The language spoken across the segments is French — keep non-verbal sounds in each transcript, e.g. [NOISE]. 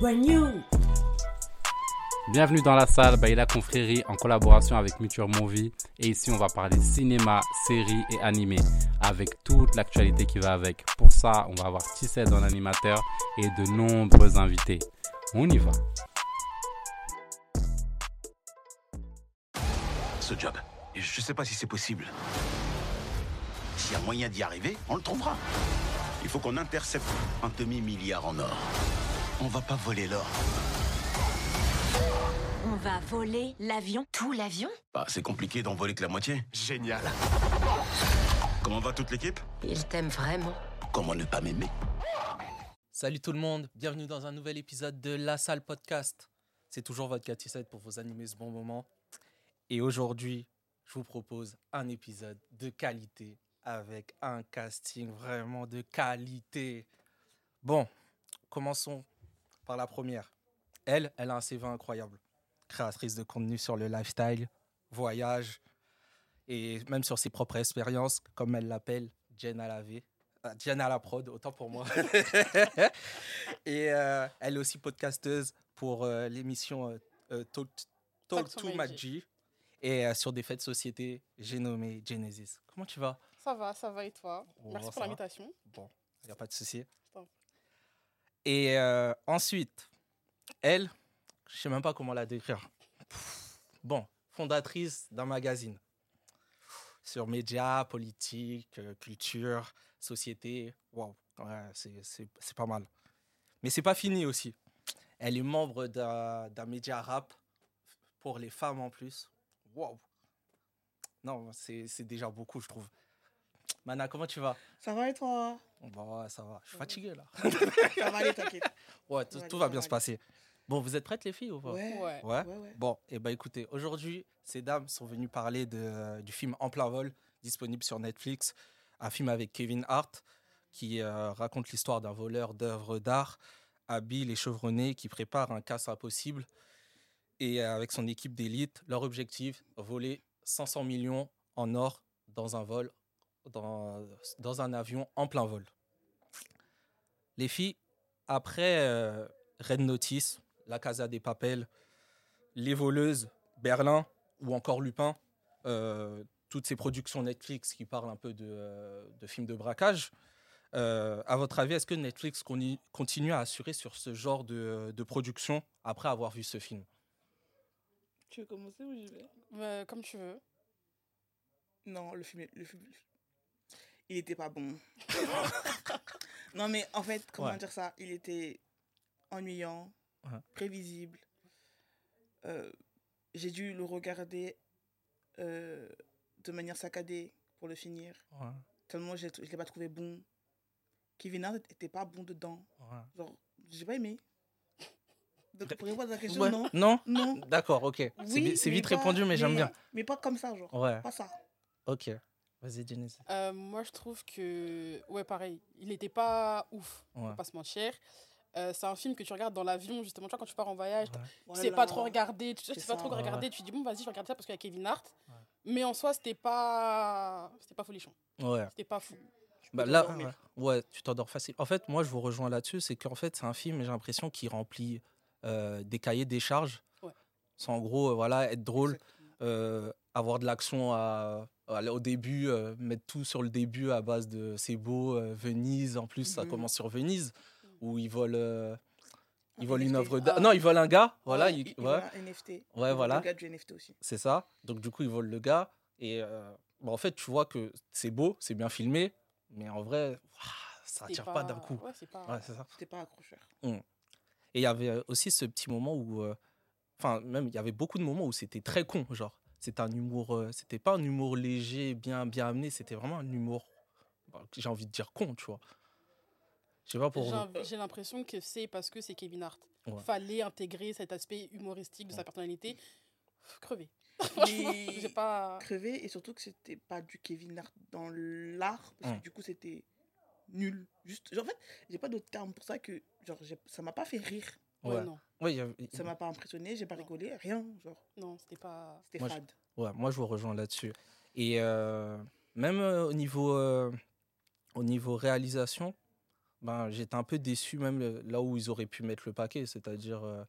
brand new. Bienvenue dans la salle Baila Confrérie en collaboration avec Muture Movie. Et ici, on va parler cinéma, séries et animé avec toute l'actualité qui va avec. Pour ça, on va avoir Tissé en animateur et de nombreux invités. On y va. Ce job, je sais pas si c'est possible. S'il y a moyen d'y arriver, on le trouvera. Il faut qu'on intercepte un demi-milliard en or. On va pas voler l'or. On va voler l'avion Tout l'avion Bah, c'est compliqué d'en voler que la moitié. Génial. Comment va toute l'équipe? Il t'aime vraiment. Comment ne pas m'aimer? Salut tout le monde, bienvenue dans un nouvel épisode de La Salle Podcast. C'est toujours votre 7 pour vous animer ce bon moment. Et aujourd'hui, je vous propose un épisode de qualité avec un casting vraiment de qualité. Bon, commençons par la première. Elle, elle a un CV incroyable. Créatrice de contenu sur le lifestyle, voyage et même sur ses propres expériences, comme elle l'appelle, Jen à la V. Ah, Jen à la prod, autant pour moi. [LAUGHS] et euh, elle est aussi podcasteuse pour euh, l'émission euh, Talk, Talk Talk to Maggi. Et sur des faits de société, j'ai nommé Genesis. Comment tu vas? Ça va, ça va et toi? Oh, Merci pour l'invitation. Bon, il n'y a pas de souci. Et euh, ensuite, elle, je sais même pas comment la décrire. Bon, fondatrice d'un magazine sur médias, politique, euh, culture, société. Waouh, c'est- pas mal. Mais c'est pas fini aussi. Elle est membre d'un média rap pour les femmes en plus. Waouh. Non, c'est déjà beaucoup, je trouve. Mana, comment tu vas? Ça va et toi? Bon, ouais, ça va. Je suis fatigué là. [LAUGHS] Ça va aller, t'inquiète. [LAUGHS] Ouais, tout, va bien va se passer. Bon, vous êtes prêtes les filles ou pas? Ouais. Ouais. Ouais. Ouais, ouais. Bon, et bah écoutez, aujourd'hui, ces dames sont venues parler de, du film En plein vol, disponible sur Netflix, un film avec Kevin Hart qui euh, raconte l'histoire d'un voleur d'œuvres d'art habile et chevronné qui prépare un casse impossible. Et euh, avec son équipe d'élite, leur objectif, voler 500 millions en or dans un vol, dans, dans un avion en plein vol. Les filles, après euh, Red Notice, La Casa des Papel, Les Voleuses, Berlin ou encore Lupin, euh, toutes ces productions Netflix qui parlent un peu de, euh, de films de braquage. Euh, à votre avis, est-ce que Netflix continue à assurer sur ce genre de, de production après avoir vu ce film? Tu veux commencer ou j'y vais? Euh, comme tu veux. Non, le film, le film, il était pas bon. [LAUGHS] non, mais en fait, comment Ouais. dire ça? Il était ennuyant, Ouais. prévisible. Euh, J'ai dû le regarder euh, de manière saccadée pour le finir. Tellement je ne l'ai pas trouvé bon. Kevin Hart n'était pas bon dedans. Genre, j'ai pas aimé. Donc, pour répondre à la question, non. Non? Non. D'accord, ok. C'est Oui, vi- c'est mais vite pas- répondu, mais j'aime bien. Mais pas comme ça, genre. Ouais, Pas ça. ok. Vas-y, Genesis. Euh, moi, je trouve que. Ouais, pareil. Il n'était pas ouf. On Ouais. va pas se mentir. Euh, c'est un film que tu regardes dans l'avion, justement. Tu vois, quand tu pars en voyage, Ouais. tu sais Voilà. pas trop regarder. Tu sais C'est pas ça. trop Ouais, regarder. ouais. Tu dis, bon, vas-y, je vais regarder ça parce qu'il y a Kevin Hart. Ouais. Mais en soi, c'était pas. C'était pas folichon. Ouais. C'était pas fou. Bah là, ouais, tu t'endors facile. En fait, moi, je vous rejoins là-dessus, c'est qu'en fait, c'est un film, j'ai l'impression, qui remplit euh, des cahiers des charges. Ouais. C'est en gros, euh, voilà, être drôle, euh, avoir de l'action à, à- au début, euh, mettre tout sur le début à base de c'est beau, euh, Venise. En plus, ça Mhm. commence sur Venise, où ils volent, euh, ils volent une œuvre d'art. Ah. Non, ils volent un gars. Voilà, Ouais, ils- il- il ouais, vole un NFT. Ouais, voilà. Le gars du NFT aussi. c'est ça. Donc, du coup, ils volent le gars. Et bah, en fait, tu vois que c'est beau, c'est bien filmé, mais en vrai, ouah, ça attire pas, d'un coup. Ouais, c'est pas. Ouais, pas accrocheur. Et il y avait aussi ce petit moment où. Enfin, même, il y avait beaucoup de moments où c'était très con, genre. C'était un humour. euh, c'était pas un humour léger, bien, bien amené, c'était vraiment un humour. bah, j'ai envie de dire con, tu vois. Je sais pas pour J'ai l'impression que c'est parce que c'est Kevin Hart. Ouais. Fallait intégrer cet aspect humoristique de sa personnalité. Crevé. [LAUGHS] Mais J'ai pas. crevé et surtout que c'était pas du Kevin Hart dans l'art parce que du coup c'était nul. Juste, genre, en fait, j'ai pas d'autre terme pour ça que genre j'ai- ça m'a pas fait rire, Ouais, Ouais. non. Ouais, y ça m'a pas impressionné, j'ai pas rigolé, rien, genre Non, c'était pas. c'était Moi, je- fade. Ouais, moi je vous rejoins là-dessus. Et euh, même euh, au niveau, euh, au niveau réalisation, ben, j'étais un peu déçu même là où ils auraient pu mettre le paquet, c'est-à-dire euh,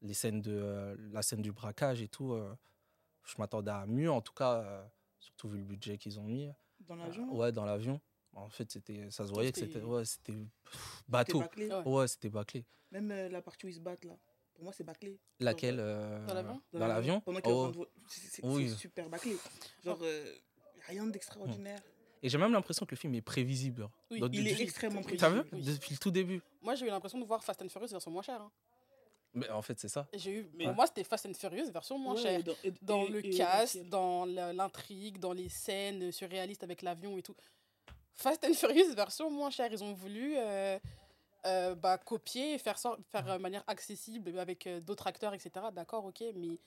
les scènes de euh, la scène du braquage et tout. euh, je m'attendais à mieux, en tout cas, euh, surtout vu le budget qu'ils ont mis. Dans l'avion. Ouais, dans l'avion. En fait, c'était, ça se voyait que c'était- ouais, c'était bateau. bâclé. Ouais. Ouais, c'était bâclé. Même euh, la partie où ils se battent là. Pour moi, c'est bâclé. Laquelle euh, Dans l'avion Dans l'avion Pendant Oh. de c'est- Oui. super bâclé. Genre, euh, rien d'extraordinaire. Et j'ai même l'impression que le film est prévisible. Oui, Donc, Il est extrêmement T'as vu prévisible. Oui. Depuis le tout début. Moi, j'ai eu l'impression de voir Fast and Furious version moins chère. hein. Mais en fait, c'est ça. J'ai eu, Mais- moi, c'était Fast and Furious version moins Ouais, chère. dans, et- Dans et- le et cast, dans l'intrigue, dans les scènes surréalistes avec l'avion et tout. Fast and Furious version moins chère. Ils ont voulu euh, euh, bah, copier et faire, sor- faire de manière accessible avec euh, d'autres acteurs, etc. D'accord, ok, mais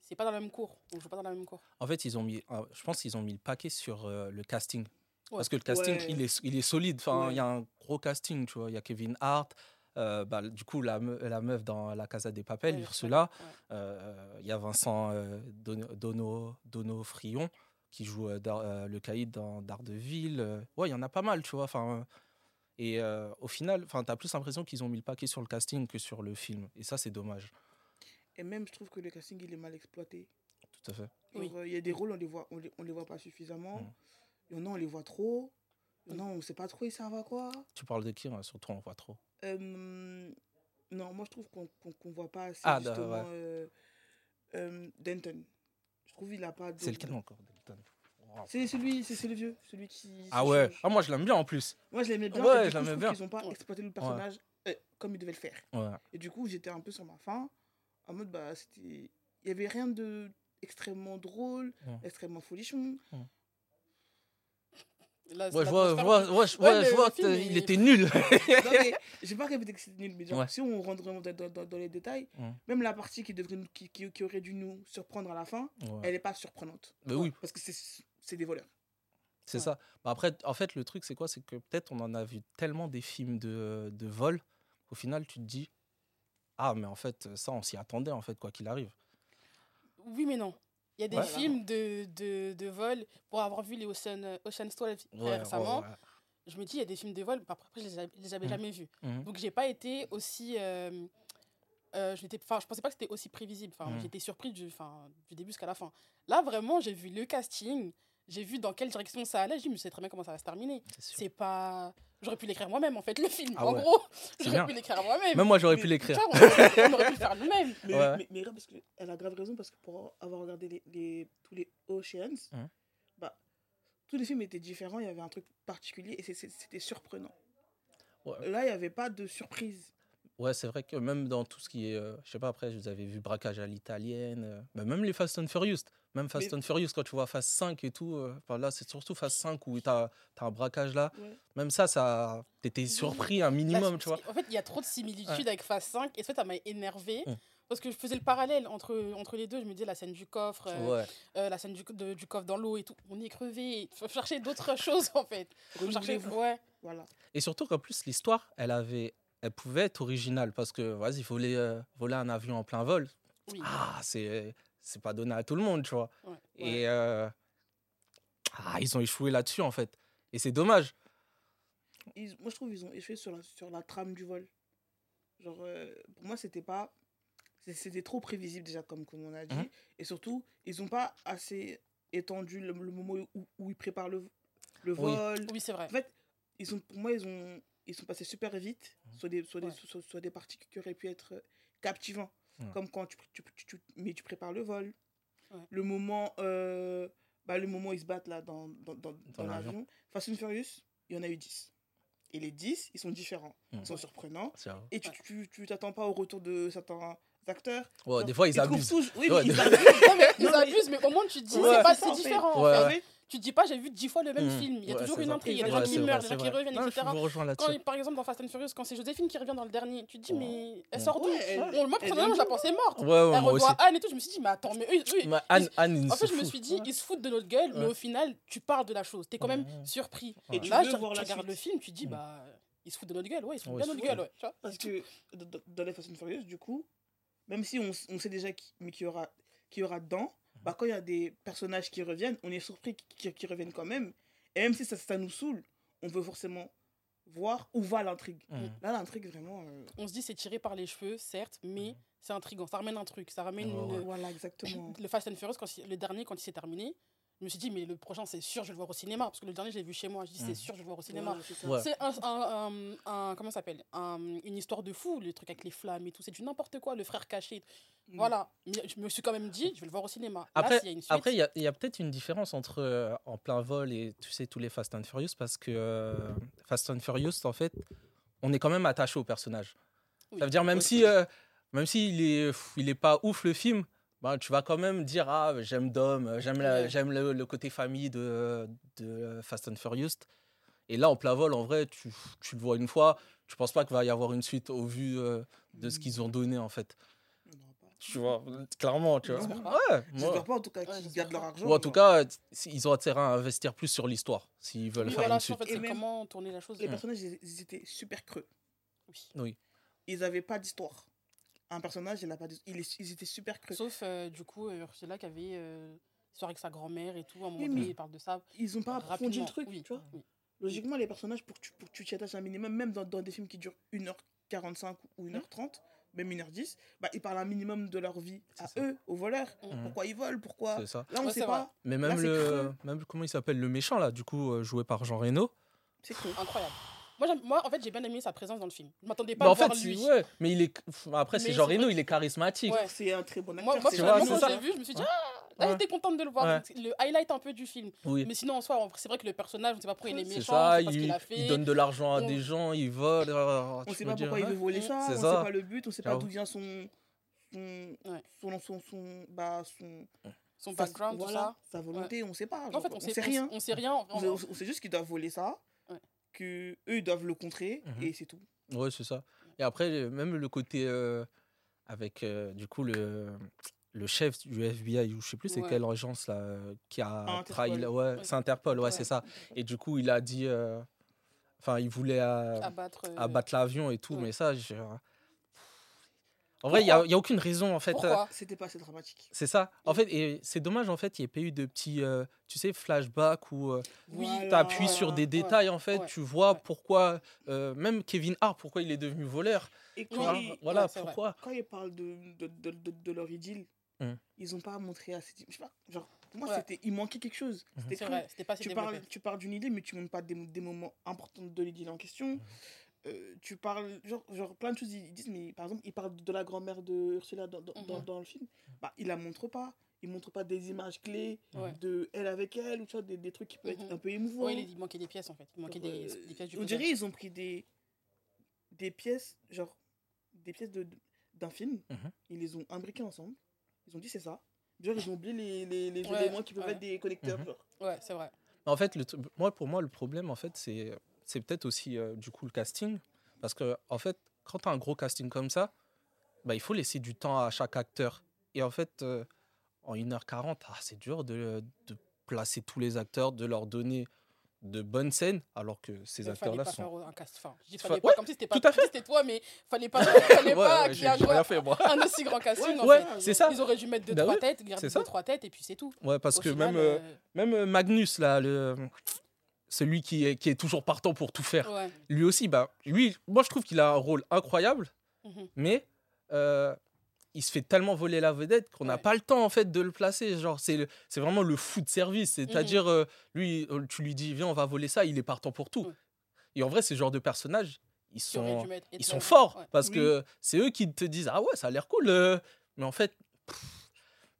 c'est pas dans la même cour. On joue pas dans la même cour. En fait, ils ont mis, euh, je pense qu'ils ont mis le paquet sur euh, le casting. Ouais. Parce que le casting, Ouais. il, est, il est solide. Enfin, il Ouais. y a un gros casting, tu vois. Il y a Kevin Hart. euh, bah, du coup, la, me- la meuf dans La Casa des Papel, Ouais, Ursula. ouais. Euh, Il y a Vincent euh, Don- Dono, Dono Frion qui joue euh, euh, le caïd dans Daredevil. Euh, ouais, il y en a pas mal, tu vois. Enfin, et euh, au final, tu as plus l'impression qu'ils ont mis le paquet sur le casting que sur le film. Et ça, c'est dommage. Et même, je trouve que le casting, il est mal exploité. Tout à fait. Oui. Euh, Il y a des rôles, on les voit, on les, on les voit pas suffisamment. Mm. Il y en a, on les voit trop. Il y en a, on sait pas trop, ils servent à quoi. Tu parles de qui hein Surtout, on voit trop? Euh, non, moi, je trouve qu'on qu'on qu'on voit pas assez, Ah, da- justement, ouais. euh, euh, Denton. Je trouve qu'il a pas de... C'est lequel encore Wow. C'est celui, c'est le vieux, celui qui... Ah ouais, change. ah, moi je l'aime bien en plus. Moi, je l'aimais bien. Ouais, je l'aimais bien. qu'ils ont pas Ouais. exploité le personnage euh, comme ils devaient le faire. Ouais. Et du coup, j'étais un peu sur ma faim. En mode, bah, c'était. Il y avait rien de extrêmement drôle, Ouais. extrêmement folichon. C'est Ouais, je vois, je vois, ouais, je- je vois film qu'il est- était nul. non, mais [LAUGHS] j'ai pas répété que c'était nul, mais genre, Ouais. si on rentre vraiment dans, dans- dans- dans les détails, même la partie qui, devrait nous- qui, qui, qui aurait dû nous surprendre à la fin, elle est pas surprenante. Mais oui, Parce que c'est des voleurs. c'est ça. Bah, après, en fait, le truc, c'est quoi? C'est que peut-être on en a vu tellement des films de, de vol qu'au final, tu te dis Ah, mais en fait, ça, on s'y attendait, en fait, quoi qu'il arrive. Oui, mais non. Il y a des Ouais. films de, de, de vol, pour avoir vu les Ocean, euh, Ocean's 12 Ouais, récemment, ouais, ouais. je me dis, il y a des films de vol, bah, après, je les, les avais Mhm. jamais vus. Mhm. Donc, j'ai pas été aussi. Euh, euh, je pensais pas que c'était aussi prévisible. Enfin, Mhm. J'étais surpris du, du début jusqu'à la fin. Là, vraiment, j'ai vu le casting, j'ai vu dans quelle direction ça allait. Je me sais très bien comment ça va se terminer. C'est pas. J'aurais pu l'écrire moi-même, en fait, le film. Ah en ouais. gros, j'aurais pu l'écrire moi-même. Même moi, j'aurais pu l'écrire. On, on aurait pu le faire nous-mêmes. [LAUGHS] Mais, Ouais. mais, mais parce qu'elle a grave raison, parce que pour avoir regardé les, les- tous les Oceans, Mhm. bah, tous les films étaient différents, il y avait un truc particulier et c'était surprenant. Ouais. Là, il n'y avait pas de surprise. Ouais, c'est vrai que même dans tout ce qui est. euh, je sais pas, après, vous avez vu Braquage à l'italienne. euh, bah, même les Fast and Furious. Même Fast Mais- and Furious, quand tu vois Fast 5 et tout. euh, enfin, là, c'est surtout Fast 5 où tu as, un braquage là. Ouais. Même ça, ça t'étais surpris un minimum, tu vois. En fait, il y a trop de similitudes Ouais. avec Phase 5 et ça, ça m'a énervé. Mm. Parce que je faisais le parallèle entre, entre les deux. Je me disais la scène du coffre, euh, Ouais. euh, la scène du, de- du coffre dans l'eau et tout. On est crevé. Il faut chercher d'autres [LAUGHS] choses en fait. Faut chercher, ouais. Voilà. Et surtout qu'en plus, l'histoire, elle avait. Elle pouvait être originale parce que, vas-y, voler, euh, voler un avion en plein vol, Oui. ah, c'est c'est pas donné à tout le monde, tu vois. Ouais. Et euh, ah, ils ont échoué là-dessus, en fait. Et c'est dommage. Ils- moi, je trouve qu'ils ont échoué sur la, sur la trame du vol. Genre, euh, pour moi, c'était pas. C'était trop prévisible, déjà, comme, comme on a dit. Mhm. Et surtout, ils n'ont pas assez étendu le, le moment où, où ils préparent le, le Oui. vol. Oui, c'est vrai. En fait, ils ont, pour moi, ils, ont, ils sont passés super vite Mhm. sur, des, sur, des, sur, sur des parties qui auraient pu être captivants. Ouais. Comme quand tu, tu, tu, tu- mais tu prépares le vol. Ouais. Le moment euh, bah, le moment où ils se battent là dans, dans, dans, dans l'avion. l'avion. Fast and Furious, il y en a eu 10. Et les 10, ils sont différents. Mhm. Ils sont surprenants. Et tu tu- tu t'attends pas au retour de certains acteurs. Ouais, des fois, ils abusent. tous- Oui, Ouais, mais des- ils abusent. Non, mais ils Non, mais- abusent, mais au moins tu te dis, Ouais. c'est pas si différent. Ouais, en ouais. fait. Tu dis pas, j'ai vu dix fois le même Mhm. film. Il y a Ouais, toujours une intrigue. Il y a des gens qui meurent, des c'est gens qui reviennent, Non, etc. Je vous rejoins Quand, par exemple, dans Fast and Furious, quand c'est Joséphine qui revient dans le dernier, tu te dis, Ouais. mais elle Ouais. sort d'où? Ouais, Moi, elle personnellement, je la pensais morte. Ouais, ouais, Elle aussi. revoit Anne et tout, je me suis dit, mais attends, mais eux, eux, Mais Anne, Anne, En fait, je me suis dit, Ouais. ils se foutent de notre gueule, mais Ouais. au final, tu parles de la chose. T'es quand même Ouais. surpris. Et Là, tu, regardes le film, tu dis, Ouais. bah, ils se foutent de notre gueule. Ouais, ils se foutent de notre gueule. Ouais, tu vois. Parce que dans- les Fast and Furious, du coup, même si on, sait déjà qui, mais qu'il y aura, qu'il y aura dedans, bah, quand il y a des personnages qui reviennent, on est surpris qu'ils reviennent quand même. Et même si ça, ça nous saoule, on veut forcément voir où va l'intrigue. Mhm. Là, l'intrigue, vraiment. euh, On se dit c'est tiré par les cheveux, certes, mais Mhm. c'est intriguant. Ça ramène un truc. Ça ramène une- ouais. Voilà, exactement. [CLEARS THROAT] le Fast and Furious, quand le dernier, quand il s'est terminé, je me suis dit, mais le prochain, c'est sûr, je vais le voir au cinéma. Parce que le dernier, je l'ai vu chez moi. Je dis, c'est sûr, je vais le voir au cinéma. Ouais, c'est un, un, un- un- comment ça s'appelle? Un- Une histoire de fou, le truc avec les flammes et tout. C'est du n'importe quoi, le frère caché. Mm. Voilà. Mais je me suis quand même dit, je vais le voir au cinéma. Après, s'il y a une suite, après, il y a, il y a peut-être une différence entre euh, en plein vol et tu sais tous les Fast and Furious parce que euh, Fast and Furious, en fait, on est quand même attaché au personnage. Oui. Ça veut dire même si, euh, même s'il est, il est pas ouf le film, ben, tu vas quand même dire ah j'aime Dom, j'aime la- Ouais. j'aime le, le côté famille de, de Fast and Furious. Et là, en plein vol, en vrai, tu, tu le vois une fois, tu penses pas qu'il va y avoir une suite au vu euh, de ce qu'ils ont donné en fait. En. Tu vois, clairement, tu vois. J'espère pas. Ouais, moi- J'espère pas en tout cas Ouais, qu'ils gardent leur argent. ou en tout cas, ils ont intérêt à investir plus sur l'histoire s'ils veulent oui, faire voilà, une en suite. fait, Et même- comment tourner la chose. Les Mm. personnages, ils, étaient super creux. Oui. Oui. Ils avaient pas d'histoire. Un personnage, il, a pas. Il est- ils étaient super creux. Sauf, euh, du coup, euh, Ursula qui avait euh, histoire avec sa grand-mère et tout. À un moment Oui, donné, il parle de ça. Ils ont pas approfondi le truc, Oui, tu vois. oui. Logiquement, les personnages, pour que tu pour que tu t'y attaches un minimum, même dans, dans des films qui durent 1h45 ou 1h30, même 1h10, bah, ils parlent un minimum de leur vie à ça. eux, aux voleurs. Mhm. Pourquoi ils volent, pourquoi. C'est ça. Là, on Ouais, sait pas. Mais même le, même comment il s'appelle le méchant là, du coup euh, joué par Jean Reno. C'est creux. Incroyable. Moi, moi, en fait, j'ai bien aimé sa présence dans le film. Je m'attendais pas Bah, à en voir fait, lui. ouais, mais il est après c'est Jean Reno, il est charismatique. Ouais. C'est un très bon acteur. Moi, moi, quand je l'ai vu, je me suis dit, Ouais. ah, Ouais. j'étais contente de le voir. Le highlight un peu du film. Oui. Mais sinon, en soi, c'est vrai que le personnage, on ne sait pas pourquoi il est C'est méchant, ça, on il, qu'il il fait. donne de l'argent à On- des gens, il vole. euh, On tu sait pas dire, pourquoi il veut voler Mm. ça, C'est on ça. sait pas le but, on sait pas d'où vient son. Son, son, son, son, bah, son, Son sa- background, voilà, ça. sa volonté, on sait pas. En fait, on, on sait, sait rien. On, sait rien. On sait, on sait juste qu'ils doivent voler ça. Que eux doivent le contrer, Mhm. et c'est tout. Ouais, c'est ça. Et après, euh, même le côté euh, avec euh, du coup le, le chef du FBI, ou je sais plus c'est Ouais. quelle agence là, qui a Interpol. trahi. Ouais, Ouais. c'est Interpol, ouais, c'est ça. Et du coup, il a dit. euh, Enfin, il voulait Abattre. abattre l'avion et tout, mais ça, je- En vrai, il n'y a, aucune raison en fait. euh, Pourquoi C'était pas assez dramatique? C'est ça. En fait, et c'est dommage en fait, il n'y ait pas eu de petits, euh, tu sais, flashbacks où euh, Voilà. tu appuies sur des ouais, détails en fait, ouais, tu vois ouais. pourquoi, euh, même Kevin Hart, pourquoi il est devenu voleur. Et quand, vois, ils, voilà ouais, c'est vrai. pourquoi. quand ils parlent de, de, de, de, de leur idylle, Mhm. ils ont pas montré assez. Je sais pas, genre, pour moi, Ouais. c'était, il manquait quelque chose. Mhm. C'était vrai, c'était pas assez tu développé. parles, tu parles d'une idée, mais tu montres pas des, des moments importants de l'idylle en question. Euh, tu parles, genre, genre, plein de choses, ils disent, mais par exemple, ils parlent de la grand-mère de Ursula dans, dans, dans, Mhm. dans le film. Bah, ils la montrent pas. Ils montrent pas des images clés Ouais. de elle avec elle, ou tu vois, des, des trucs qui peuvent Mhm. être un peu émouvants. Oui, il manquait des pièces en fait. Il manquait Genre, des, euh, des pièces du on dirait ils ont pris des, des pièces, genre, des pièces de- d'un film, Mhm. ils les ont imbriquées ensemble. Ils ont dit c'est ça. Genre, ils ont oublié les, les, les Ouais, éléments qui peuvent ouais. être des connecteurs. Mhm. genre. Ouais, c'est vrai. En fait, le, moi, pour moi, le problème, en fait, c'est, c'est peut-être aussi euh, du coup le casting, parce que en fait, quand tu as un gros casting comme ça, bah, il faut laisser du temps à chaque acteur. Et en fait, euh, en 1h40, ah, c'est dur de, de placer tous les acteurs, de leur donner de bonnes scènes, alors que ces acteurs-là sont. faire un cast. Enfin, je dis Fa- fallait pas ouais, comme si c'était pas tout à si fait. c'était toi, mais fallait pas, fallait [LAUGHS] Ouais, pas qu'il y ait un, aussi grand casting. en Ouais, fait. c'est ça. Ils auraient dû mettre deux, Bah trois têtes, garder deux, trois têtes, et puis c'est tout. Ouais, parce Au que final, même, euh, euh, même euh, Magnus, là, le, celui qui est, qui est toujours partant pour tout faire, ouais. lui aussi, bah, lui, moi, je trouve qu'il a un rôle incroyable. Mhm. mais euh, il se fait tellement voler la vedette qu'on n'a Ouais. pas le temps en fait de le placer. Genre, c'est c'est vraiment le fou de service. Mhm. C'est-à-dire, euh, lui, euh, tu lui dis, viens, on va voler ça, il est partant pour tout. Et en vrai, ces genres de personnages, ils sont, ils sont forts Ouais. parce Oui. que c'est eux qui te disent, ah ouais, ça a l'air cool. Mais en fait, pff,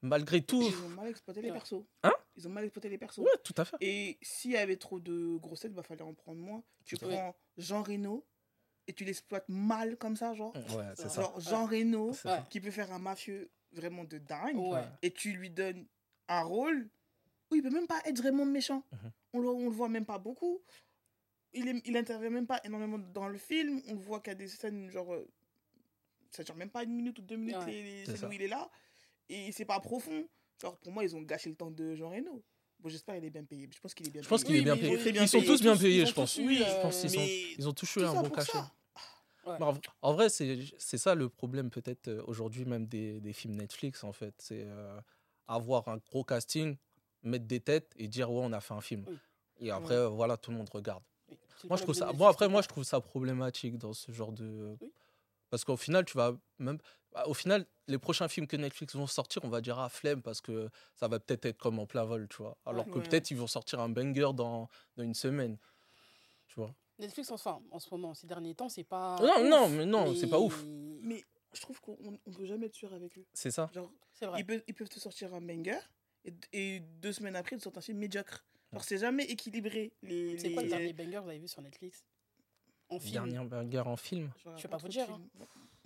malgré tout, Ils ont mal exploité les persos. Hein Ils ont mal exploité les persos. ouais, tout à fait. Et s'il y avait trop de grossettes, il bah, fallait en prendre moins. Tu prends Jean Reno et tu l'exploites mal comme ça, genre. Ouais, c'est ça. Genre Jean Reno Ouais. qui peut faire un mafieux vraiment de dingue. Ouais. et tu lui donnes un rôle où il peut même pas être vraiment méchant. Mhm. On, le, on le voit même pas beaucoup. Il, est- il intervient même pas énormément dans le film. On le voit qu'il y a des scènes, genre. euh, Ça dure même pas une minute ou deux minutes, Ouais. les, les C'est scènes ça. où il est là. Et c'est pas profond. Genre, pour moi, ils ont gâché le temps de Jean Reno. Bon, j'espère qu'il est bien payé. Je pense qu'il est bien Je pense payé. qu'il est Oui, bien mais payé. ils bien sont payé. tous bien payés, tous- je pense. Oui, je euh, pense qu'ils ont, ils ont tous eu un bon cachet. Ouais. Mais en, en vrai, c'est c'est ça le problème peut-être euh, aujourd'hui même des, des films Netflix en fait. C'est euh, avoir un gros casting, mettre des têtes et dire ouais on a fait un film. Oui. Et après euh, voilà tout le monde regarde. Oui. Moi, je trouve ça. Netflix, après, moi, je trouve ça problématique dans ce genre de. Oui. Parce qu'au final, tu vas même. bah, Au final, les prochains films que Netflix vont sortir, on va dire ah flemme parce que ça va peut-être être comme en plein vol, tu vois. Alors que Ouais. peut-être ils vont sortir un banger dans, dans une semaine, tu vois. Netflix, enfin, en ce moment, ces derniers temps, c'est pas. Non, ouf, non, mais non, c'est pas ouf. Mais je trouve qu'on on peut jamais être sûr avec eux. C'est ça. Genre, C'est vrai. ils, peuvent, ils peuvent te sortir un banger et, et deux semaines après, ils te sortent un film médiocre. Genre, c'est jamais équilibré. Les, C'est quoi le les- dernier banger que vous avez vu sur Netflix? En film Dernier banger en film. Je vais pas vous dire, films.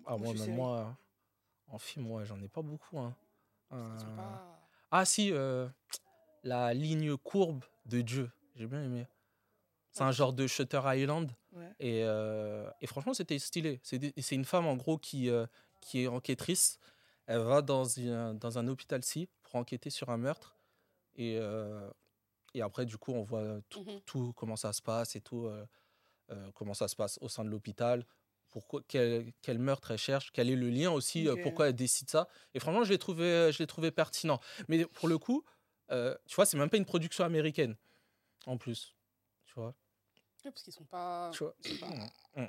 Ah, Moi, sais. moi, en film, ouais, j'en ai pas beaucoup. hein. Euh, pas- Ah, si, euh, la ligne courbe de Dieu. J'ai bien aimé. C'est un genre de Shutter Island. Ouais. Et, euh, et franchement, c'était stylé. C'est une femme, en gros, qui, qui est enquêtrice. Elle va dans, une- dans un hôpital-ci pour enquêter sur un meurtre. Et, et après, du coup, on voit tout, Mhm. tout comment ça se passe et tout, comment ça se passe au sein de l'hôpital, pourquoi, quel, quel meurtre elle cherche, quel est le lien aussi, euh, pourquoi elle décide ça. Et franchement, je l'ai trouvé, je l'ai trouvé pertinent. Mais pour le coup, euh, tu vois, c'est même pas une production américaine, en plus. Tu vois, Ouais, parce qu'ils sont pas. tu vois. c'est pas- Mm.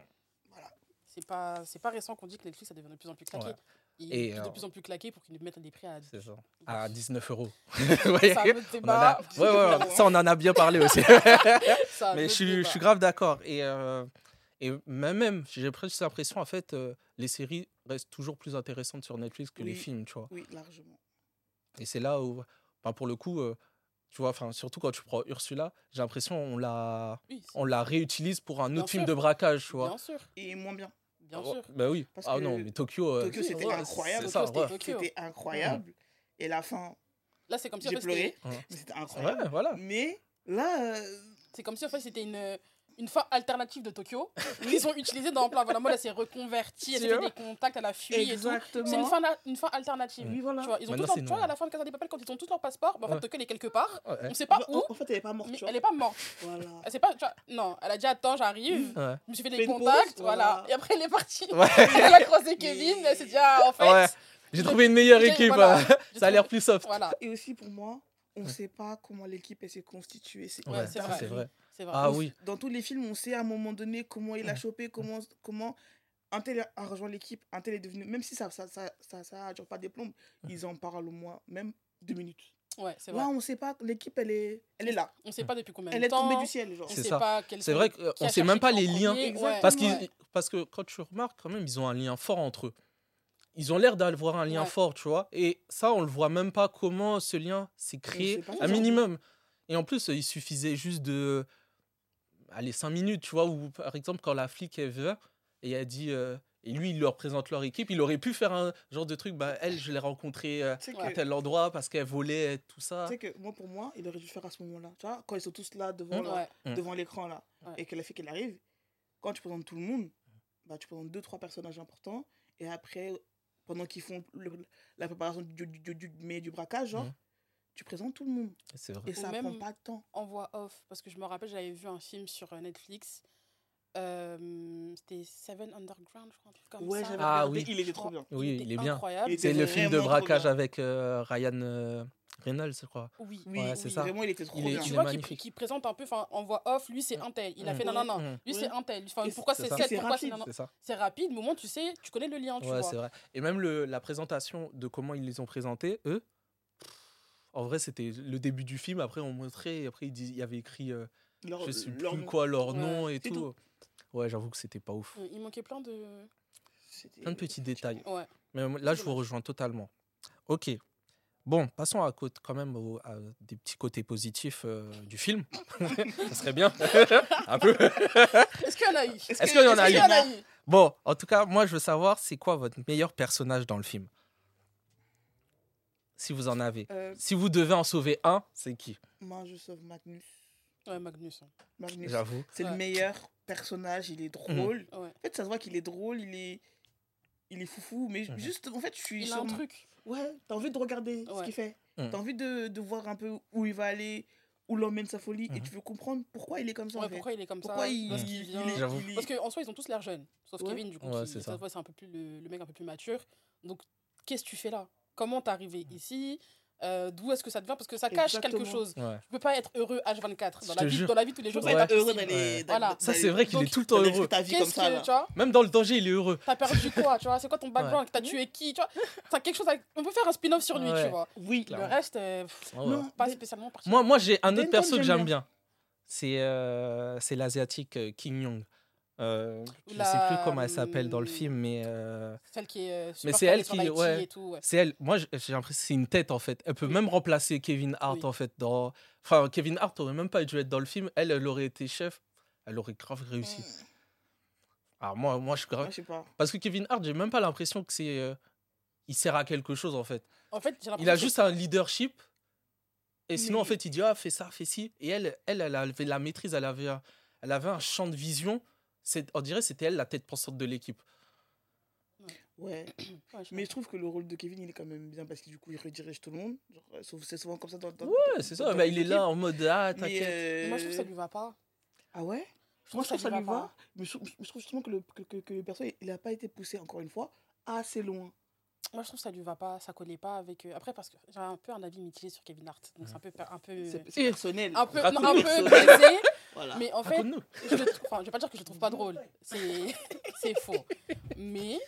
C'est pas, c'est pas récent qu'on dit que Netflix ça devient de plus en plus claqué. Ouais. Et, de euh, plus en plus claqué pour qu'ils mettent des prix à. Ça. À 19 euros. [LAUGHS] Ça, On a- ouais, ça, on en a bien parlé aussi. [LAUGHS] Mais je suis, je suis grave d'accord. Et, euh, et même, même j'ai presque l'impression, en fait, euh, les séries restent toujours plus intéressantes sur Netflix que les films, tu vois. Oui, largement. Et c'est là où, enfin, pour le coup, euh, tu vois, enfin, surtout quand tu prends Ursula, j'ai l'impression on la, Oui, on la réutilise pour un Bien autre film de braquage, tu vois. bien sûr, Et moins bien. bien Oh, sûr. Bah oui. Parce ah que non, mais Tokyo. euh, Tokyo, c'était ouais, incroyable. C'est ça, Tokyo, ouais. c'était incroyable. Et la fin, Là, c'est comme si en j'ai fait, pleuré. c'était- Mais c'était incroyable. Ouais, voilà. Mais là, euh, c'est comme si en fait c'était une une fin alternative de Tokyo. Ils ont utilisé dans plein voilà, moi là c'est reconverti, elle fait des contacts, elle a fui et tout. exactement. C'est une fin, une fin alternative. Oui, voilà. Tu vois, ils ont tous leur- à la fin de Casa des Papel, quand ils ont tous leur passeport, bah, en Ouais. fait, Tokyo elle est quelque part. Ouais. On sait pas En- où, En fait, elle est pas morte. elle est pas morte. Voilà. Elle sait pas, tu vois, non, elle a dit attends, j'arrive. Ouais. Je me suis fait Fais des contacts, pause, voilà. Et après elle est partie. Ouais. [LAUGHS] Elle a croisé Kevin, elle s'est dit ah, en fait. Ouais. J'ai trouvé une meilleure équipe. voilà. J'ai Ça a l'air plus soft. Voilà, Et aussi pour moi, on ne sait pas comment l'équipe elle s'est constituée. C'est vrai. C'est vrai. Ah oui. Dans tous les films, on sait à un moment donné comment il a chopé, comment, comment un tel a rejoint l'équipe, un tel est devenu. Même si ça ça, ça, ça, ça dure pas des plombs, ils en parlent au moins, même deux minutes. Ouais, c'est vrai. Là, on sait pas, l'équipe elle est, elle est là. On sait pas depuis combien Elle de est temps. tombée du ciel, genre. On C'est sait ça. C'est vrai qu'on a sait même pas les en liens. ouais. Parce, qu'ils, Ouais. parce que quand tu remarques, quand même, ils ont un lien fort entre eux. Ils ont l'air d'avoir un lien Ouais. fort, tu vois. Et ça, on le voit même pas comment ce lien s'est créé, un minimum. Et en plus, il suffisait juste de. Allez, cinq minutes, tu vois, ou par exemple, quand la flic est venue et elle dit. euh, et lui, il leur présente leur équipe, il aurait pu faire un genre de truc. Bah, elle, je l'ai rencontrée euh, à que, tel endroit parce qu'elle volait, tout ça. tu sais que moi, pour moi, il aurait dû faire à ce moment-là. Tu vois, quand ils sont tous là devant, Mm. là, Ouais. Mm. devant l'écran, là, Ouais. et que la fille qu'elle arrive, quand tu présentes tout le monde, bah, tu présentes deux, trois personnages importants, et après, pendant qu'ils font le- la préparation du, du, du, du- mais du braquage, genre, Mm. Tu présentes tout le monde. C'est vrai. Et ça même- prend pas de temps. en voix off parce que je me rappelle j'avais vu un film sur euh, Netflix euh, c'était Seven Underground je crois un truc comme Ouais, ça Ah regardé, oui. il était trop bien. Oui, il est bien. C'est le film de braquage avec euh, Ryan euh, Reynolds, je crois. oui Oui, Ouais, c'est oui, ça. Vraiment, il était trop Il est- bien. tu il vois qui, présente un peu en voix off lui c'est un tel il a Mm. fait non non non Mm. lui c'est un tel pourquoi c'est ça. C'est pourquoi c'est rapide. C'est au moins tu sais tu connais le lien tu Ouais, vois c'est vrai. Et même la présentation de comment ils les ont présentés, eux, en vrai, c'était le début du film. Après, on montrait, et après, il, dis- il y avait écrit, euh, Leur- je sais leur plus nom. quoi, leur Ouais. nom et tout. Ouais, j'avoue que c'était pas ouf. Il manquait plein de Plein de petits détails. ouais Mais là, je vous rejoins totalement. Ok. Bon, passons à, côté, quand même au- à des petits côtés positifs euh, du film. [LAUGHS] Ça serait bien. [LAUGHS] Un peu. est-ce qu'il y en a eu? Est-ce y qu'il y en a eu? Bon, en tout cas, moi, je veux savoir, c'est quoi votre meilleur personnage dans le film? Si vous en avez. Euh, Si vous devez en sauver un, c'est qui? Moi, je sauve Magnus. ouais Magnus hein. Magnus. J'avoue. C'est Ouais. le meilleur personnage, il est drôle. ouais En fait, ça se voit qu'il est drôle, il est, il est foufou, mais Mhm. juste, en fait, je suis il a un truc Ouais, t'as envie de regarder ce qu'il fait. Mhm. T'as envie de, de voir un peu où il va aller, où l'emmène sa folie, et Mhm. tu veux comprendre pourquoi il est comme ça. en ouais fait. pourquoi il est comme Pourquoi ça il, il- vient est- J'avoue. il Parce qu'en soi, ils sont tous l'air jeunes. Sauf Ouais. Kevin, du coup, Ouais, c'est un peu plus le, le mec un peu plus mature. Donc, qu'est-ce que tu fais là? Comment t'es arrivé ici euh, d'où est-ce que ça devient Parce que ça cache quelque chose. Ouais. Tu peux pas être heureux H24 Je dans te la, vie, dans la vie tous les jours. pas être heureux les. dans- Voilà. dans Ça, c'est vrai qu'il est tout le temps heureux. ta vie comme Qu'est-ce ça, que, là. tu vois? Même dans le danger, il est heureux. T'as perdu [LAUGHS] quoi, tu vois? C'est quoi ton background? T'as tué qui, tu vois? T'as quelque chose à- On peut faire un spin-off sur lui, Ouais. tu vois. Oui, Le reste, euh, pff, Ouais. Non, pas mais- spécialement. Moi, moi j'ai un autre perso que j'aime bien. C'est euh, c'est l'asiatique euh, Kim Young. Euh, je La- sais plus comment elle s'appelle dans le film, mais euh, Celle qui est. euh, Mais c'est elle sur qui- ouais. Et tout, ouais. c'est elle. Moi, j'ai l'impression que c'est une tête en fait. Elle peut Oui. même remplacer Kevin Hart Oui. en fait. Dans... Enfin, Kevin Hart aurait même pas dû être dans le film. Elle, elle aurait été chef. Elle aurait grave réussi. Hmm. Alors moi, moi, je suis grave. Moi, je sais pas. Parce que Kevin Hart, j'ai même pas l'impression que c'est. euh, Il sert à quelque chose en fait. En fait, Il a que- juste un leadership. Et sinon, en fait, il dit ah, fais ça, fais ci. Et elle, elle, elle avait la maîtrise, elle avait un, elle avait un champ de vision. C'est, on dirait que c'était elle la tête pensante de l'équipe. Ouais. Ouais, [CLEARS THROAT] je Mais je trouve que le rôle de Kevin, il est quand même bien parce que du coup, il redirige tout le monde. Genre, euh, sauf- C'est souvent comme ça dans. dans Ouais, c'est ça. dans Mais les il est là en mode ah, t'inquiète. euh, Moi, je trouve que ça lui va pas. Ah ouais? Je Moi, je trouve que ça lui va va. pas. Mais je, trouve- je trouve justement que le, que, que- que le perso, il n'a pas été poussé, encore une fois, assez loin. Moi, je trouve que ça lui va pas, ça collait pas avec. euh, Après, parce que j'ai un peu un avis mitigé sur Kevin Hart. Donc, c'est un peu. Un peu, C'est personnel. un peu, non, un peu biaisé. [LAUGHS] Voilà. Mais en fait, je enfin, je vais pas dire que je le trouve pas drôle. C'est [LAUGHS] c'est faux. Mais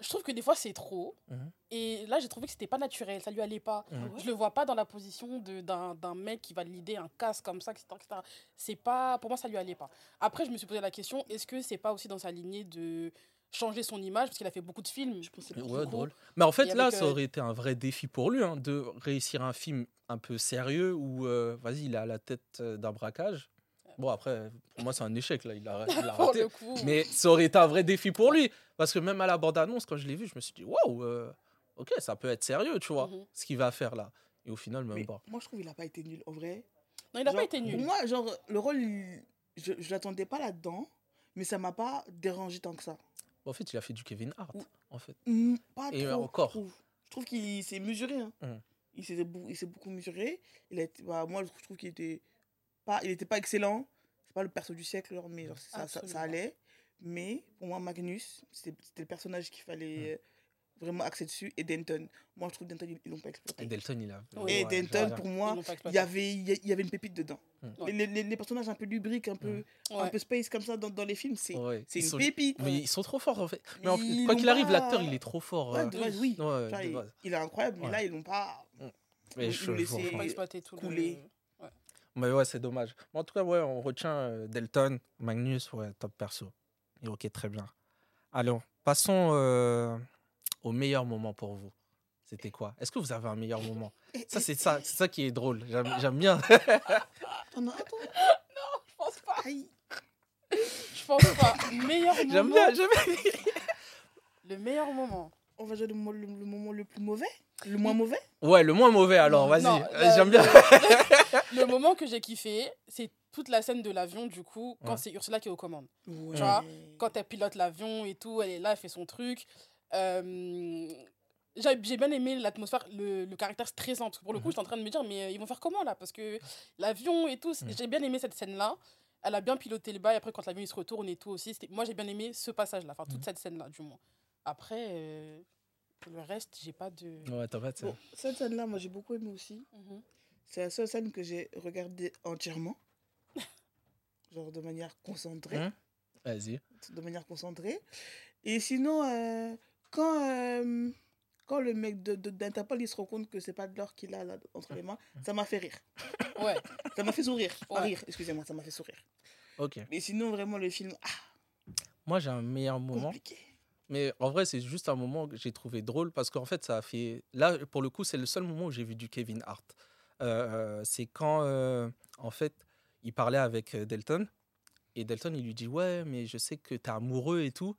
je trouve que des fois, c'est trop. Mhm. Et là, j'ai trouvé que c'était pas naturel. Ça lui allait pas. Mhm. Je le vois pas dans la position de- d'un mec qui va leader un casse comme ça, etc. etc. C'est pas, pour moi, ça lui allait pas. Après, je me suis posé la question est-ce que c'est pas aussi dans sa lignée de changer son image? Parce qu'il a fait beaucoup de films. Je pense Ouais, drôle. Mais en fait, et là, ça euh, aurait été un vrai défi pour lui hein, de réussir un film un peu sérieux où, euh, vas-y, il a la tête euh, d'un braquage. Bon, après, pour moi, c'est un échec, là. Il a, il a [LAUGHS] Pour raté. le coup. Mais ça aurait été un vrai défi pour lui. Parce que même à la bande-annonce, quand je l'ai vu, je me suis dit, waouh, euh, ok, ça peut être sérieux, tu vois, Mhm. ce qu'il va faire là. Et au final, même Mais pas. moi, je trouve qu'il n'a pas été nul. En vrai, Non, il a Genre, pas été nul. Pour moi, genre, le rôle, je ne l'attendais pas là-dedans, mais ça m'a pas dérangé tant que ça. En fait, il a fait du Kevin Hart, Ou- en fait. Hmm, pas Et trop, encore. Je trouve, qu'il s'est mesuré. hein. Mhm. Il s'est bou- il s'est beaucoup mesuré. Il a été, bah, moi, je trouve qu'il était pas, il était pas excellent. C'est pas le perso du siècle, genre, mais genre, ça, ça, ça allait. Mais pour moi, Magnus, c'était le personnage qu'il fallait euh, vraiment axer dessus. Et Denton. Moi, je trouve Denton, ils, l'ont pas exploité. Et Delton, il a. Oui. Et Ouais, Denton, pour moi, il y avait, il y il avait une pépite dedans. Mhm. Les, les- les personnages un peu lubriques, un peu, un Ouais. peu space comme ça dans, dans les films, c'est Ouais, une sont- pépite. Mais ils sont trop forts, en fait. Mais en fait, quoi qu'il arrive, l'acteur, il est trop fort. Ouais, euh, de base, oui. Genre, de il, base. il est incroyable, mais Ouais. là, ils l'ont pas. Mais Ils l'ont laissé- couler. Mais ouais, c'est dommage. Mais en tout cas, ouais, on retient euh, Delton, Magnus, ouais, top perso. Et ok, très bien. Allons, passons euh, au meilleur moment pour vous. C'était quoi? Est-ce que vous avez un meilleur moment? Ça, c'est ça, c'est ça qui est drôle. J'aime bien. [LAUGHS] Attends, non. Je pense pas. Aïe. Je pense pas. Meilleur moment. J'aime bien, j'aime bien. Le meilleur moment. On va jouer le, mo- le- le moment le plus mauvais Le moins mauvais? Ouais, le moins mauvais alors, vas-y. Euh, le- J'aime bien. [LAUGHS] Le moment que j'ai kiffé, c'est toute la scène de l'avion, du coup, quand Ouais. c'est Ursula qui est aux commandes. Ouais. vois, Quand elle pilote l'avion et tout, elle est là, elle fait son truc. Euh, J'ai bien aimé l'atmosphère, le, le caractère stressant. Parce que pour le coup, Mhm. j'étais en train de me dire, mais euh, ils vont faire comment là? Parce que l'avion et tout, Mhm. j'ai bien aimé cette scène-là. Elle a bien piloté le bas, et après, quand l'avion il se retourne et tout aussi, moi j'ai bien aimé ce passage-là, enfin toute Mhm. cette scène-là, du moins. Après, euh, pour le reste, j'ai pas de. Ouais, t'as pas de. Bon, cette scène-là, moi, j'ai beaucoup aimé aussi. Mhm. C'est la seule scène que j'ai regardée entièrement. [LAUGHS] Genre de manière concentrée. Hein? Vas-y. de manière concentrée. Et sinon, euh, quand, euh, quand le mec de- de- d'Interpol, il se rend compte que c'est pas de l'or qu'il a là, entre les mains, ça m'a fait rire. [LAUGHS] Ouais, Ça m'a fait sourire. Ouais. rire, excusez-moi, ça m'a fait sourire. Ok. Mais sinon, vraiment, le film, ah, Moi, j'ai un meilleur moment. compliqué. Mais en vrai, c'est juste un moment que j'ai trouvé drôle parce qu'en fait, ça a fait. Là, pour le coup, c'est le seul moment où j'ai vu du Kevin Hart. Euh, c'est quand, euh, en fait, il parlait avec euh, Delton. Et Delton, il lui dit Ouais, mais je sais que t'es amoureux et tout.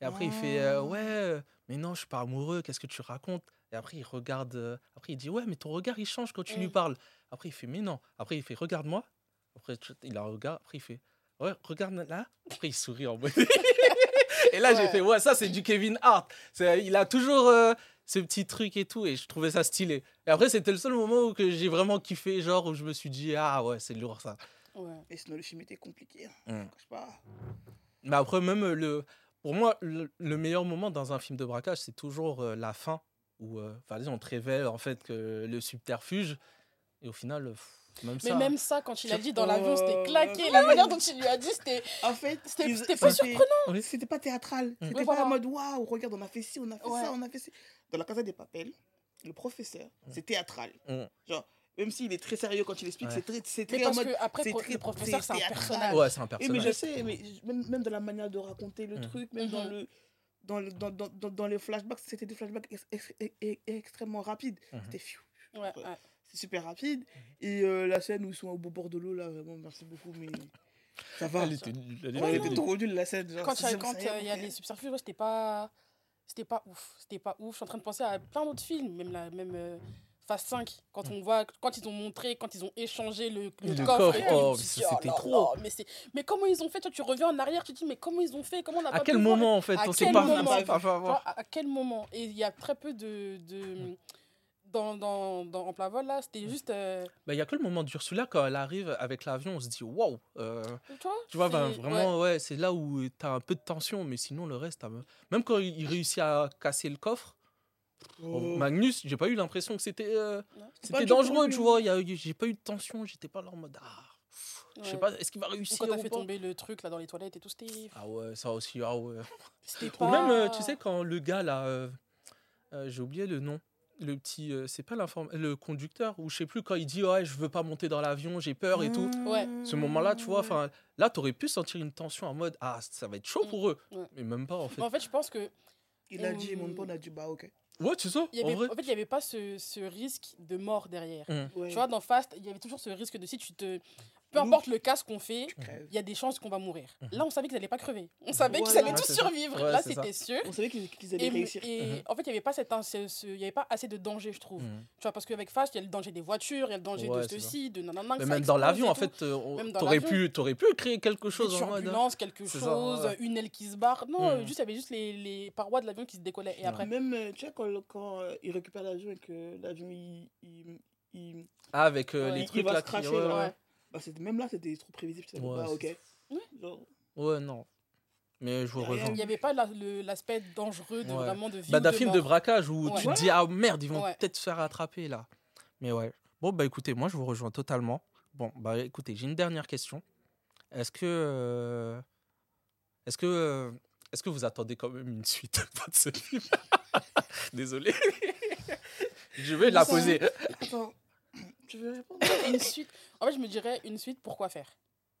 Et après, il fait euh. Ouais, euh, mais non, je suis pas amoureux, qu'est-ce que tu racontes? Et après, il regarde. euh, après, il dit Ouais, mais ton regard, il change quand tu lui parles. Après, il fait Mais non. Après, il fait Regarde-moi. Après, il la regarde. Après, il fait Ouais, regarde là. Après, il sourit en mode. [LAUGHS] [LAUGHS] Et là, j'ai fait, ouais, ça, c'est du Kevin Hart. Il a toujours euh, ce petit truc et tout, et je trouvais ça stylé. Et après, c'était le seul moment où j'ai vraiment kiffé, genre où je me suis dit, ah ouais, c'est lourd ça. ouais. Et sinon, le film était compliqué. hein. Mm. Je sais pas. Mais après, même le. Pour moi, le, le meilleur moment dans un film de braquage, c'est toujours euh, la fin, où euh, on te révèle en fait que le subterfuge, et au final, même mais même ça, quand il a dit dans l'avion, c'était claqué. La manière dont il lui a dit, c'était. En fait, c'était pas surprenant. C'était pas théâtral. C'était pas en mode waouh, regarde, on a fait ci, on a fait ça, on a fait ci. Dans la Casa des Papels, le professeur, c'est théâtral. Genre, même s'il est très sérieux quand il explique, c'est très, c'est très mais parce en mode. après, très, le professeur, c'est un personnage. Ouais, c'est un personnage. Et mais je sais, mais même, même dans la manière de raconter le truc, même dans le dans, le, dans, dans, dans, les flashbacks, c'était des flashbacks extrêmement rapides. C'était ouais, ouais super rapide. Mhm. Et euh, la scène où ils sont au bord de l'eau, là, vraiment, merci beaucoup, mais ça va. Elle était, elle était trop nulle, la scène. quand il y, a les subterfuges, c'était pas. C'était pas ouf. C'était pas ouf. Je suis en train de penser à plein d'autres films, même la même euh, Phase 5, quand on voit, quand ils ont montré, quand ils ont échangé le, le, coffre. oh, c'était oh trop. mais, mais comment ils ont fait Toi, tu reviens en arrière, tu te dis, mais comment ils ont fait comment on a À quel moment, en fait [LAUGHS] On sait pas. À quel moment Et il y a très peu de, de dans, dans, dans, en plein vol, là, c'était juste. Euh, bah, il y a que le moment d'Ursula, quand elle arrive avec l'avion, on se dit waouh euh, Tu vois, ben, vraiment, ouais, c'est là où tu as un peu de tension, mais sinon, le reste, même quand il réussit à casser le coffre, oh. Magnus, j'ai pas eu l'impression que c'était euh, c'était dangereux, tu vois. J'ai pas eu de tension, j'étais pas là en mode. Ah, je sais pas, est-ce qu'il va réussir Quand t'as fait tomber le truc là dans les toilettes et tout, c'était. Ah ouais, ça aussi, ah ouais. Ou même, tu sais, quand le gars là, j'ai oublié le nom le petit euh, c'est pas le conducteur ou je sais plus quand il dit ouais je veux pas monter dans l'avion j'ai peur et tout. Ouais. ce moment là tu vois enfin là t'aurais pu sentir une tension en mode ah ça va être chaud pour eux. Mais même pas en fait en fait. je pense que il a dit dit mon a dit bah ok. Ouais tu sais en, fait il y avait pas ce, ce, risque de mort derrière. Mmh. tu vois dans Fast il y avait toujours ce risque de si tu te peu importe le cas qu'on fait, il y a des chances qu'on va mourir. Mhm. Là, on savait qu'ils n'allaient pas crever. On savait qu'ils allaient tous survivre. Là, c'était sûr. On savait qu'ils allaient réussir. Et mhm. en fait, il n'y avait, pas cette, y avait pas assez de danger, je trouve. Mhm. Tu vois, parce qu'avec Fast, il y a le danger des voitures, il y a le danger de ceci, de nanana. Mais même dans l'avion, en fait, tu aurais pu, aurais pu créer quelque chose. Une turbulence, quelque chose, une aile qui se barre. Non, juste, il y avait juste les, parois de l'avion qui se décollaient. Et après. Même, euh, tu sais, quand, quand euh, il récupère l'avion et que l'avion, il, Ah, avec euh, les trucs là. Bah, même là, c'était trop prévisible. Ouais, pas, ok. Ouais. non. Mais je vous rejoins. Il n'y avait pas l'aspect dangereux de vraiment de vie. Bah, d'un film de braquage où tu te dis, ah merde, ils vont peut-être se faire attraper là. Mais ouais. Bon, bah écoutez, moi je vous rejoins totalement. Bon, bah écoutez, j'ai une dernière question. Est-ce que. Euh, est-ce que. Euh, est-ce que vous attendez quand même une suite [LAUGHS] de ce film? Désolé. [LAUGHS] je vais la poser. Attends, tu veux répondre? [LAUGHS] Une suite. En fait, je me dirais une suite, pourquoi faire?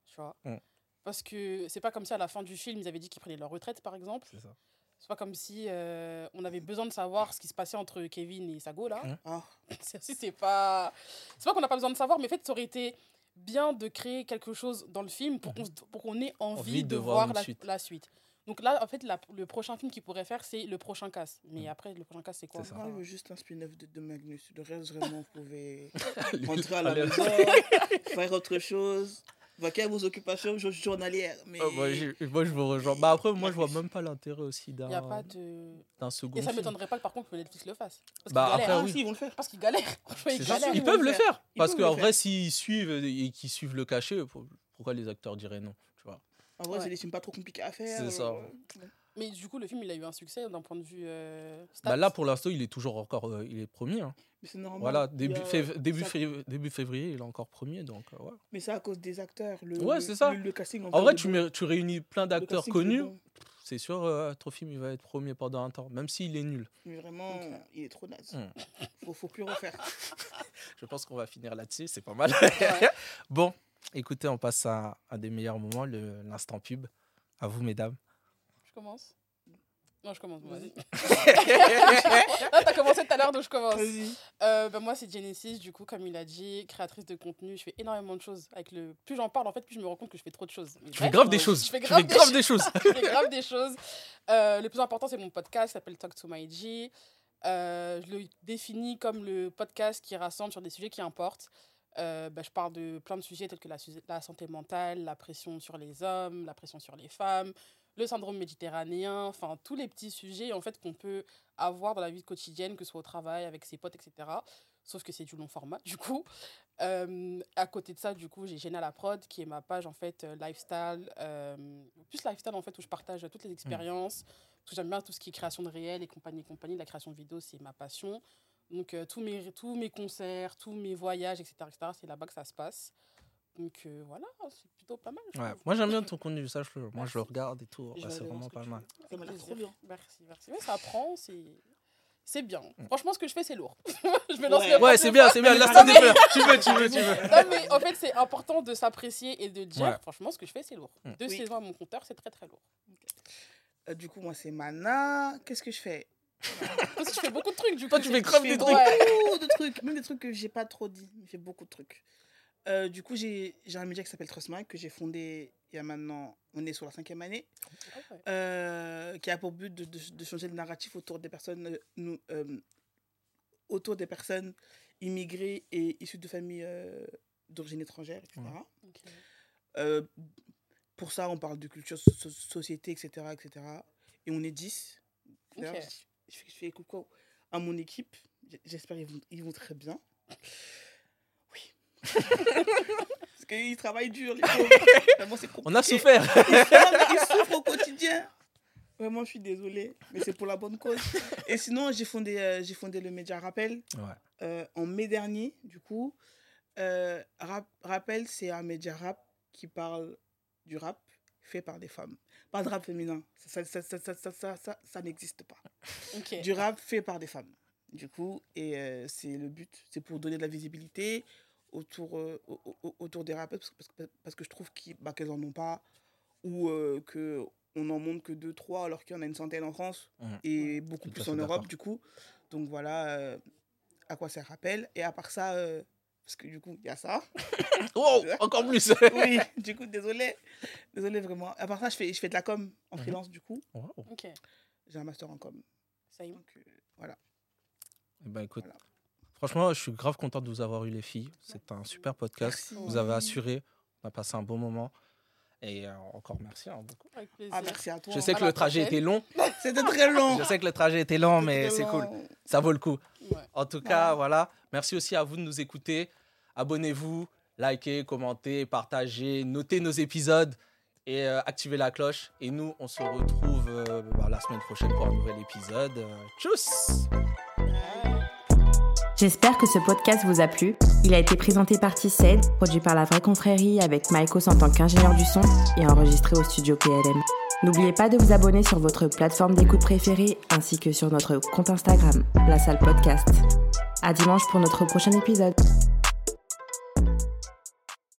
Tu vois? Mm. Parce que c'est pas comme si à la fin du film, ils avaient dit qu'ils prenaient leur retraite, par exemple. C'est ça. C'est pas comme si euh, on avait besoin de savoir ce qui se passait entre Kevin et Sago, là. Mm. Ah. [LAUGHS] C'est pas. C'est pas qu'on n'a pas besoin de savoir, mais en fait, ça aurait été bien de créer quelque chose dans le film pour mm. qu'on ait envie, de, voir, la, suite. la, suite. Donc là, en fait, le prochain film qu'il pourrait faire, c'est le prochain casse. Mais après, le prochain casse, c'est quoi Moi, je veux juste un spin-off de, de, Magnus. Le reste, vraiment, vous pouvez [LAUGHS] rentrer à la maison, [LAUGHS] faire autre chose. Vaquer vos occupations? Journalières. Mais... Oh, moi, je, moi, je vous rejoins. Bah, après, moi, je vois même pas l'intérêt aussi d'un de... second Et ça m'étonnerait pas, par contre, que Netflix le fasse. Parce bah, après, ah, oui. ils vont le faire. Parce qu'ils galèrent. Ils, galèrent. ils, peuvent le faire. Parce qu'en vrai, s'ils suivent et qu'ils suivent le cachet, pourquoi les acteurs diraient non? En vrai, c'est des films pas trop compliqués à faire. C'est ça. Euh, mais du coup, le film, il a eu un succès d'un point de vue. Euh, bah là, pour l'instant, il est toujours encore. Euh, il est premier. Hein. Mais c'est normal. Voilà, début, début, février, début février, il est encore premier. Donc, euh, ouais. Mais c'est à cause des acteurs. Le, ouais, c'est ça. Le, casting, en, vrai, tu, tu, réunis plein d'acteurs connus. C'est sûr, ton film, il va être premier pendant un temps, même s'il est nul. Mais vraiment, il est trop naze. Il hmm. faut, faut plus refaire. [LAUGHS] Je pense qu'on va finir là-dessus, c'est pas mal. [LAUGHS] bon, écoutez, on passe à un des meilleurs moments, l'instant pub. À vous, mesdames. Je commence? Non, je commence. Vas-y. [LAUGHS] ah, t'as commencé tout à l'heure, donc je commence. Euh, bah, moi, c'est Genesis, du coup, comme il a dit, créatrice de contenu. Je fais énormément de choses. Avec le... Plus j'en parle, en fait, plus je me rends compte que je fais trop de choses. Je fais grave des choses. Je fais grave, des, choses. [LAUGHS] je fais grave des choses. Euh, le plus important, c'est mon podcast, s'appelle Talk to My G. Euh, je le définis comme le podcast qui rassemble sur des sujets qui importent. Euh, bah, je parle de plein de sujets tels que la, la, santé mentale, la pression sur les hommes, la pression sur les femmes, le syndrome méditerranéen, enfin tous les petits sujets en fait qu'on peut avoir dans la vie quotidienne, que ce soit au travail, avec ses potes, etc. Sauf que c'est du long format, du coup. Euh, à côté de ça, du coup, j'ai Géna la prod, qui est ma page en fait euh, lifestyle, euh, plus lifestyle en fait où je partage toutes les expériences. Parce que j'aime bien tout ce qui est création de réel et compagnie compagnie. La création de vidéos, c'est ma passion. Donc tous mes tous mes concerts, tous mes voyages, etc., etc. C'est là-bas que ça se passe. Donc voilà, c'est plutôt pas mal. Moi j'aime bien ton contenu, ça, moi je le regarde et tout. c'est vraiment pas mal. Merci, merci. ça prend, c'est c'est bien. Mm. Franchement, ce que je fais, c'est lourd. [LAUGHS] je me lance ouais, ouais c'est bien, c'est bien. Laisse tu veux, tu veux, tu veux. Non, mais en fait, c'est important de s'apprécier et de dire, franchement, ce que je fais, c'est lourd. Mm. Deux saisons à mon compteur, c'est très, très lourd. Euh, du coup, moi, c'est Mana. Qu'est-ce que je fais? [LAUGHS] Parce que je fais beaucoup de trucs, du coup. Toi, tu fais grave des trucs. Beaucoup de trucs. Même des trucs que j'ai pas trop dit. Je fais beaucoup de trucs. Euh, du coup, j'ai un média qui s'appelle Trustmike que j'ai fondé il y a maintenant, on est sur la cinquième année, ah euh, qui a pour but de, de, changer le narratif autour des personnes, euh, nous, autour des personnes immigrées et issues de familles d'origine étrangère, etc. pour ça, on parle de culture, société, etc., etc. Et on est 10. Je, fais, coucou à mon équipe. J'espère qu'ils vont, ils vont très bien. [LAUGHS] Parce qu'ils travaillent dur, les [LAUGHS] On a souffert. ils, souffrent au quotidien. Vraiment, je suis désolée, mais c'est pour la bonne cause. Et sinon, j'ai fondé, euh, j'ai fondé le média Rappel euh, en mai dernier, du coup. Euh, Rappel, c'est un média rap qui parle du rap fait par des femmes. Pas de rap féminin, ça, ça, ça, ça, ça, ça, ça n'existe pas. [LAUGHS] Du rap fait par des femmes, du coup. Et c'est le but, c'est pour donner de la visibilité, autour, euh, autour des rappeurs parce que, parce que je trouve bah, qu'elles bah, en ont pas ou euh, que on en montre que 2-3 alors qu'il y en a une centaine en France mmh. et beaucoup plus en Europe du coup. Donc voilà euh, à quoi ça rappelle. Et à part ça, parce que du coup, il y a ça. [LAUGHS] oh, [LAUGHS] encore plus [LAUGHS] Oui, du coup, désolé. Désolé vraiment. À part ça, je fais, je fais de la com en mmh freelance du coup. J'ai un master en com. Ça y est. Donc voilà. Eh ben, écoute, Franchement, je suis grave content de vous avoir eu, les filles. C'est un super podcast. Vous avez assuré. On a passé un bon moment. Et euh, encore merci hein, beaucoup. Ah, merci à toi. Je sais que le trajet était long. [LAUGHS] C'était très long. Je sais que le trajet était long, mais c'est cool. Ça vaut le coup. En tout cas, voilà. Merci aussi à vous de nous écouter. Abonnez-vous, likez, commentez, partagez, notez nos épisodes et euh, activez la cloche. Et nous, on se retrouve euh, bah, la semaine prochaine pour un nouvel épisode. tchuss J'espère que ce podcast vous a plu. Il a été présenté par Tissed, produit par La Vraie Confrérie avec Maïkos en tant qu'ingénieur du son et enregistré au studio PLM. N'oubliez pas de vous abonner sur votre plateforme d'écoute préférée ainsi que sur notre compte Instagram, La Salle Podcast. À dimanche pour notre prochain épisode.